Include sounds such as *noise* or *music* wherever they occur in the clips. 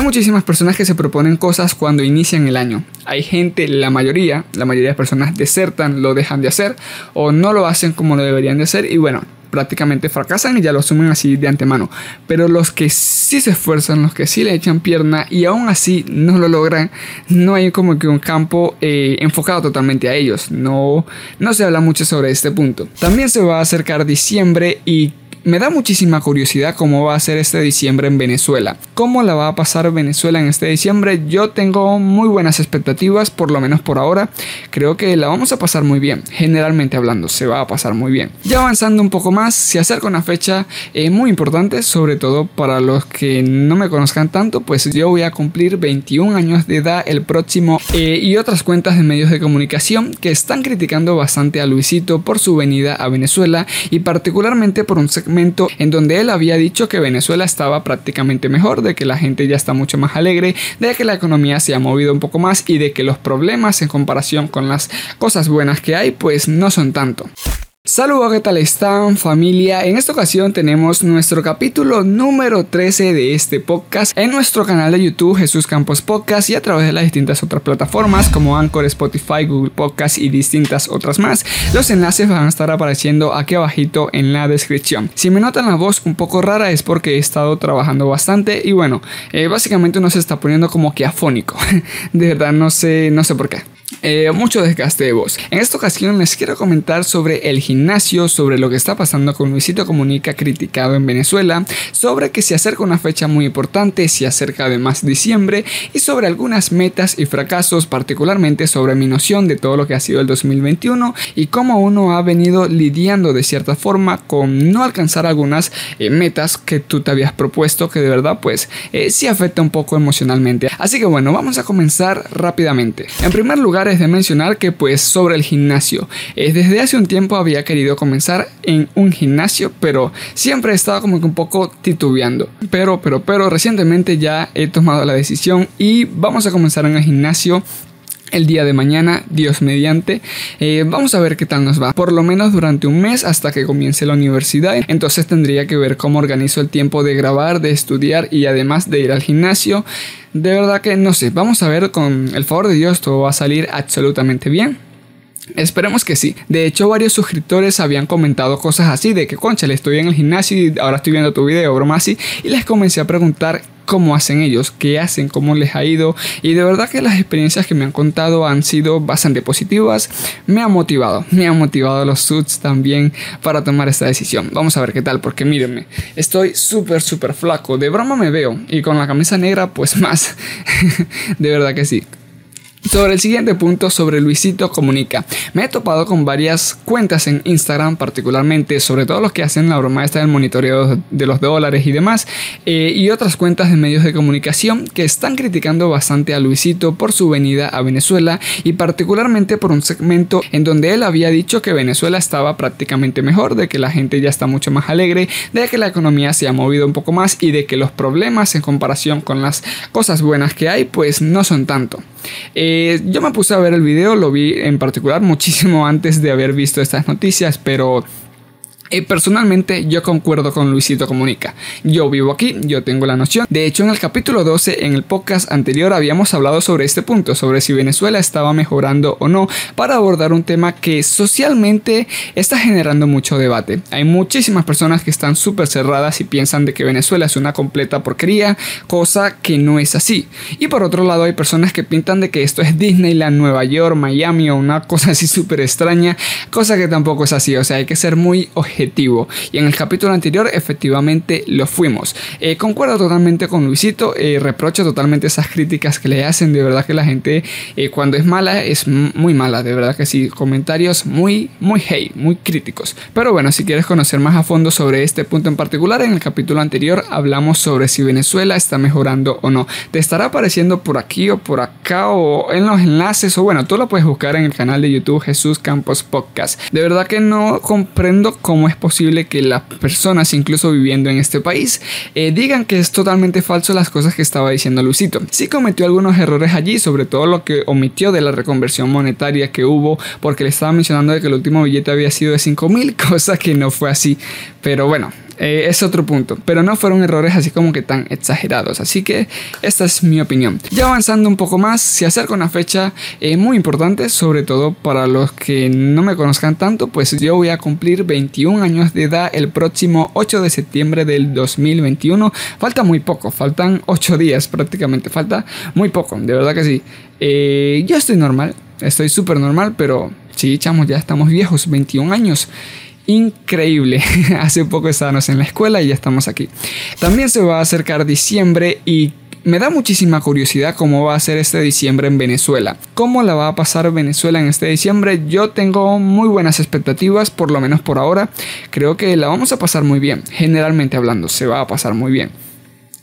Hay muchísimas personas que se proponen cosas cuando inician el año. Hay gente, la mayoría, la mayoría de personas desertan, lo dejan de hacer o no lo hacen como lo deberían de hacer y bueno, prácticamente fracasan y ya lo asumen así de antemano. Pero los que sí se esfuerzan, los que sí le echan pierna y aún así no lo logran, no hay como que un campo eh, enfocado totalmente a ellos. No, no se habla mucho sobre este punto. También se va a acercar diciembre y me da muchísima curiosidad cómo va a ser este diciembre en Venezuela. ¿Cómo la va a pasar Venezuela en este diciembre? Yo tengo muy buenas expectativas, por lo menos por ahora. Creo que la vamos a pasar muy bien. Generalmente hablando, se va a pasar muy bien. Ya avanzando un poco más, se acerca una fecha eh, muy importante, sobre todo para los que no me conozcan tanto, pues yo voy a cumplir 21 años de edad el próximo eh, y otras cuentas de medios de comunicación que están criticando bastante a Luisito por su venida a Venezuela y particularmente por un segmento en donde él había dicho que Venezuela estaba prácticamente mejor, de que la gente ya está mucho más alegre, de que la economía se ha movido un poco más y de que los problemas en comparación con las cosas buenas que hay pues no son tanto. Saludos, ¿qué tal están familia? En esta ocasión tenemos nuestro capítulo número 13 de este podcast en nuestro canal de YouTube Jesús Campos Podcast y a través de las distintas otras plataformas como Anchor, Spotify, Google Podcast y distintas otras más. Los enlaces van a estar apareciendo aquí abajito en la descripción. Si me notan la voz un poco rara es porque he estado trabajando bastante y bueno, eh, básicamente uno se está poniendo como que afónico. *laughs* de verdad no sé, no sé por qué. Eh, mucho desgaste de voz. En esta ocasión les quiero comentar sobre el gimnasio, sobre lo que está pasando con Luisito Comunica criticado en Venezuela, sobre que se acerca una fecha muy importante, se acerca además diciembre, y sobre algunas metas y fracasos, particularmente sobre mi noción de todo lo que ha sido el 2021 y cómo uno ha venido lidiando de cierta forma con no alcanzar algunas eh, metas que tú te habías propuesto que de verdad pues eh, sí afecta un poco emocionalmente. Así que bueno, vamos a comenzar rápidamente. En primer lugar, de mencionar que pues sobre el gimnasio. Eh, desde hace un tiempo había querido comenzar en un gimnasio, pero siempre he estado como que un poco titubeando. Pero, pero, pero recientemente ya he tomado la decisión y vamos a comenzar en el gimnasio el día de mañana, Dios mediante. Eh, vamos a ver qué tal nos va. Por lo menos durante un mes hasta que comience la universidad. Entonces tendría que ver cómo organizo el tiempo de grabar, de estudiar y además de ir al gimnasio. De verdad que no sé, vamos a ver con el favor de Dios todo va a salir absolutamente bien. Esperemos que sí. De hecho, varios suscriptores habían comentado cosas así de que, concha, le estoy en el gimnasio y ahora estoy viendo tu video, broma así. Y les comencé a preguntar cómo hacen ellos, qué hacen, cómo les ha ido. Y de verdad que las experiencias que me han contado han sido bastante positivas. Me ha motivado, me ha motivado los suits también para tomar esta decisión. Vamos a ver qué tal, porque mírenme, estoy súper, súper flaco. De broma me veo. Y con la camisa negra, pues *laughs* más. de verdad que sí. Sobre el siguiente punto, sobre Luisito Comunica. Me he topado con varias cuentas en Instagram, particularmente, sobre todo los que hacen la broma esta del monitoreo de los dólares y demás, eh, y otras cuentas de medios de comunicación que están criticando bastante a Luisito por su venida a Venezuela y particularmente por un segmento en donde él había dicho que Venezuela estaba prácticamente mejor, de que la gente ya está mucho más alegre, de que la economía se ha movido un poco más y de que los problemas en comparación con las cosas buenas que hay, pues no son tanto. Eh, yo me puse a ver el video, lo vi en particular muchísimo *laughs* antes de haber visto estas noticias, pero eh, personalmente yo concuerdo con Luisito Comunica. Yo vivo aquí, yo tengo la noción. De hecho, en el capítulo 12, en el podcast anterior, habíamos hablado sobre este punto, sobre si Venezuela estaba mejorando o no, para abordar un tema que socialmente está generando mucho debate. Hay muchísimas personas que están súper cerradas y piensan de que Venezuela es una completa porquería, cosa que no es así. Y por otro lado, hay personas que pintan de que esto es Disneyland, Nueva York, Miami o una cosa así súper extraña, cosa que tampoco es así. O sea, hay que ser muy objetivo y en el capítulo anterior efectivamente lo fuimos. Eh, concuerdo totalmente con Luisito, eh, reprocho totalmente esas críticas que le hacen, de verdad que la gente eh, cuando es mala es muy mala, de verdad que sí, comentarios muy, muy hey, muy críticos. Pero bueno, si quieres conocer más a fondo sobre este punto en particular, en el capítulo anterior hablamos sobre si Venezuela está mejorando o no. Te estará apareciendo por aquí o por acá o en los enlaces o bueno, tú lo puedes buscar en el canal de YouTube Jesús Campos Podcast. De verdad que no comprendo cómo es posible que las personas, incluso viviendo en este país, eh, digan que es totalmente falso las cosas que estaba diciendo Luisito. Sí cometió algunos errores allí, sobre todo lo que omitió de la reconversión monetaria que hubo, porque le estaba mencionando de que el último billete había sido de 5 mil, *laughs* cosa que no fue así. Pero bueno, eh, es otro punto, pero no fueron errores así como que tan exagerados, así que esta es mi opinión. Ya avanzando un poco más, se acerca una fecha eh, muy importante, sobre todo para los que no me conozcan tanto, pues yo voy a cumplir 21 años de edad el próximo 8 de septiembre del 2021. Falta muy poco, faltan 8 días prácticamente, falta muy poco, de verdad que sí. Eh, yo estoy normal, estoy súper normal, pero sí, chamos, ya estamos viejos, 21 años increíble. *laughs* Hace poco estábamos en la escuela y ya estamos aquí. También se va a acercar diciembre y me da muchísima curiosidad cómo va a ser este diciembre en Venezuela. ¿Cómo la va a pasar Venezuela en este diciembre? Yo tengo muy buenas expectativas, por lo menos por ahora. Creo que la vamos a pasar muy bien. Generalmente hablando, se va a pasar muy bien.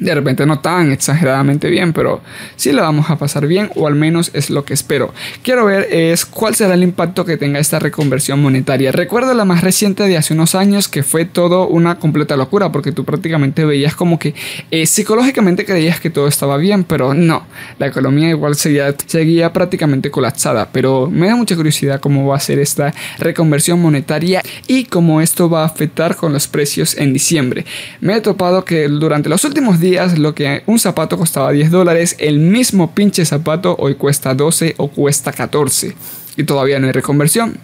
De repente no tan exageradamente bien, pero sí la vamos a pasar bien, o al menos es lo que espero. Quiero ver es cuál será el impacto que tenga esta reconversión monetaria. Recuerdo la más reciente de hace unos años que fue todo una completa locura, porque tú prácticamente veías como que eh, psicológicamente creías que todo estaba bien, pero no. La economía igual seguía, seguía prácticamente colapsada, pero me da mucha curiosidad cómo va a ser esta reconversión monetaria y cómo esto va a afectar con los precios en diciembre. Me he topado que durante los últimos días lo que un zapato costaba 10 dólares, el mismo pinche zapato hoy cuesta 12 o cuesta 14. Y todavía no hay reconversión.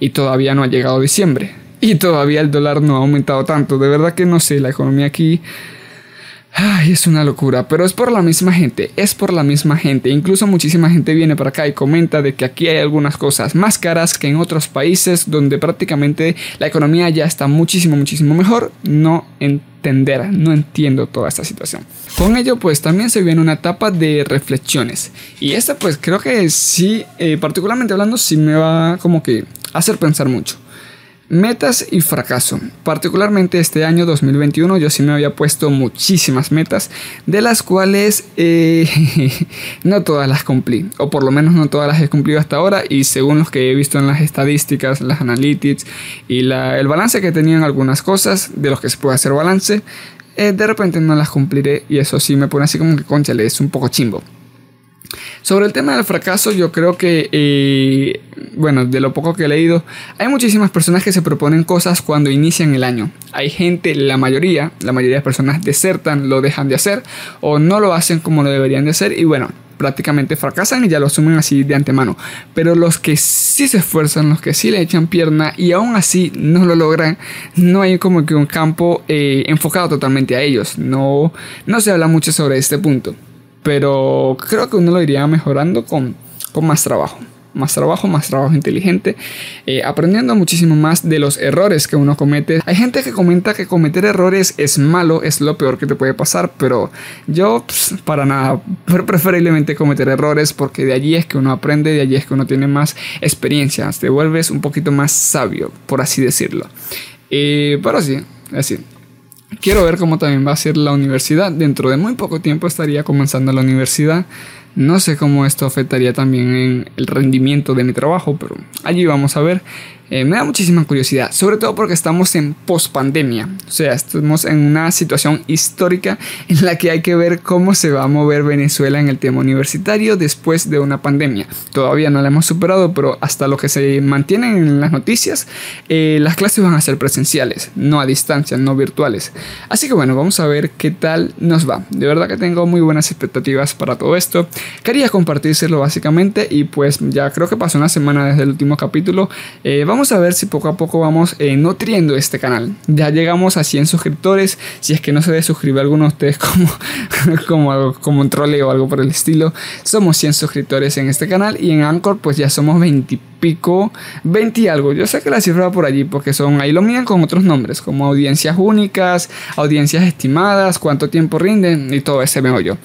Y todavía no ha llegado diciembre. Y todavía el dólar no ha aumentado tanto. De verdad que no sé, la economía aquí Ay, es una locura, pero es por la misma gente, es por la misma gente. Incluso muchísima gente viene para acá y comenta de que aquí hay algunas cosas más caras que en otros países donde prácticamente la economía ya está muchísimo, muchísimo mejor. No entender, no entiendo toda esta situación. Con ello, pues también se viene una etapa de reflexiones. Y esta, pues creo que sí, eh, particularmente hablando, sí me va como que hacer pensar mucho. Metas y fracaso. Particularmente este año 2021 yo sí me había puesto muchísimas metas, de las cuales eh, *laughs* no todas las cumplí, o por lo menos no todas las he cumplido hasta ahora, y según los que he visto en las estadísticas, las analytics y el balance que tenían algunas cosas, de los que se puede hacer balance, eh, de repente no las cumpliré, y eso sí me pone así como que conchale, es un poco chimbo. Sobre el tema del fracaso, yo creo que, eh, bueno, de lo poco que he leído, hay muchísimas personas que se proponen cosas cuando inician el año. Hay gente, la mayoría, la mayoría de personas desertan, lo dejan de hacer o no lo hacen como lo deberían de hacer y bueno, prácticamente fracasan y ya lo asumen así de antemano. Pero los que sí se esfuerzan, los que sí le echan pierna y aún así no lo logran, no hay como que un campo eh, enfocado totalmente a ellos. No, no se habla mucho sobre este punto. Pero creo que uno lo iría mejorando con, con más trabajo más trabajo, más trabajo inteligente, eh, aprendiendo muchísimo más de los errores que uno comete. Hay gente que comenta que cometer errores es malo, es lo peor que te puede pasar, pero yo pues, para nada, preferiblemente cometer errores porque de allí es que uno aprende, de allí es que uno tiene más experiencia, te vuelves un poquito más sabio, por así decirlo. Eh, pero sí, así. Quiero ver cómo también va a ser la universidad. Dentro de muy poco tiempo estaría comenzando la universidad. No sé cómo esto afectaría también en el rendimiento de mi trabajo, pero allí vamos a ver. Eh, me da muchísima curiosidad, sobre todo porque estamos en pospandemia, o sea, estamos en una situación histórica en la que hay que ver cómo se va a mover Venezuela en el tema universitario después de una pandemia. Todavía no la hemos superado, pero hasta lo que se mantiene en las noticias, eh, las clases van a ser presenciales, no a distancia, no virtuales. Así que bueno, vamos a ver qué tal nos va. De verdad que tengo muy buenas expectativas para todo esto. Quería compartírselo básicamente y pues ya creo que pasó una semana desde el último capítulo. Eh, vamos a ver si poco a poco vamos eh, nutriendo este canal. Ya llegamos a 100 suscriptores. Si es que no se suscribe alguno de ustedes *laughs* como, como, como un trole o algo por el estilo. Somos 100 suscriptores en este canal y en Anchor pues ya somos 20 pico, 20 y algo. Yo sé que la cifra por allí porque son, ahí lo miran con otros nombres, como audiencias únicas, audiencias estimadas, cuánto tiempo rinden y todo ese meollo.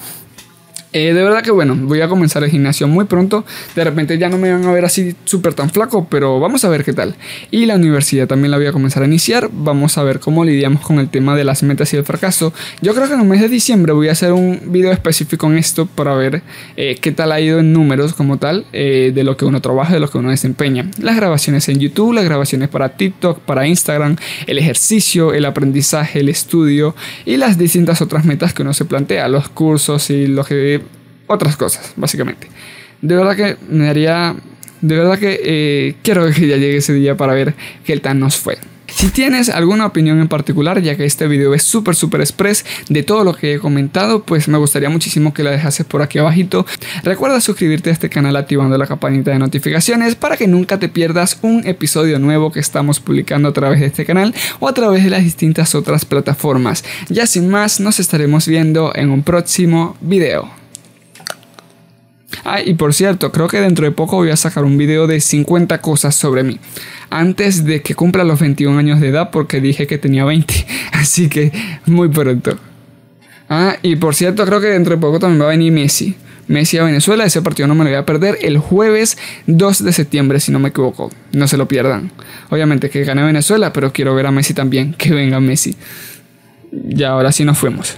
Eh, de verdad que bueno, voy a comenzar el gimnasio muy pronto. De repente ya no me van a ver así súper tan flaco, pero vamos a ver qué tal. Y la universidad también la voy a comenzar a iniciar. Vamos a ver cómo lidiamos con el tema de las metas y el fracaso. Yo creo que en el mes de diciembre voy a hacer un video específico en esto para ver eh, qué tal ha ido en números como tal eh, de lo que uno trabaja, de lo que uno desempeña. Las grabaciones en YouTube, las grabaciones para TikTok, para Instagram, el ejercicio, el aprendizaje, el estudio y las distintas otras metas que uno se plantea, los cursos y lo que otras cosas, básicamente. De verdad que me haría... De verdad que eh, quiero *laughs* que ya llegue ese día para ver qué tan nos fue. Si tienes alguna opinión en particular, ya que este video es súper súper express de todo lo que he comentado, pues me gustaría muchísimo que la dejases por aquí abajito. Recuerda suscribirte a este canal activando la campanita de notificaciones para que nunca te pierdas un episodio nuevo que estamos publicando a través de este canal o a través de las distintas otras plataformas. Ya sin más, nos estaremos viendo en un próximo video. Ah, y por cierto, creo que dentro de poco voy a sacar un video de 50 cosas sobre mí. Antes de que cumpla los 21 años de edad, porque dije que tenía 20. *laughs* Así que muy pronto. Ah, y por cierto, creo que dentro de poco también va a venir Messi. Messi a Venezuela, ese partido no me lo voy a perder el jueves 2 de septiembre, si no me equivoco. No se lo pierdan. Obviamente que gane Venezuela, pero quiero ver a Messi también, que venga Messi. Y ahora sí nos fuimos.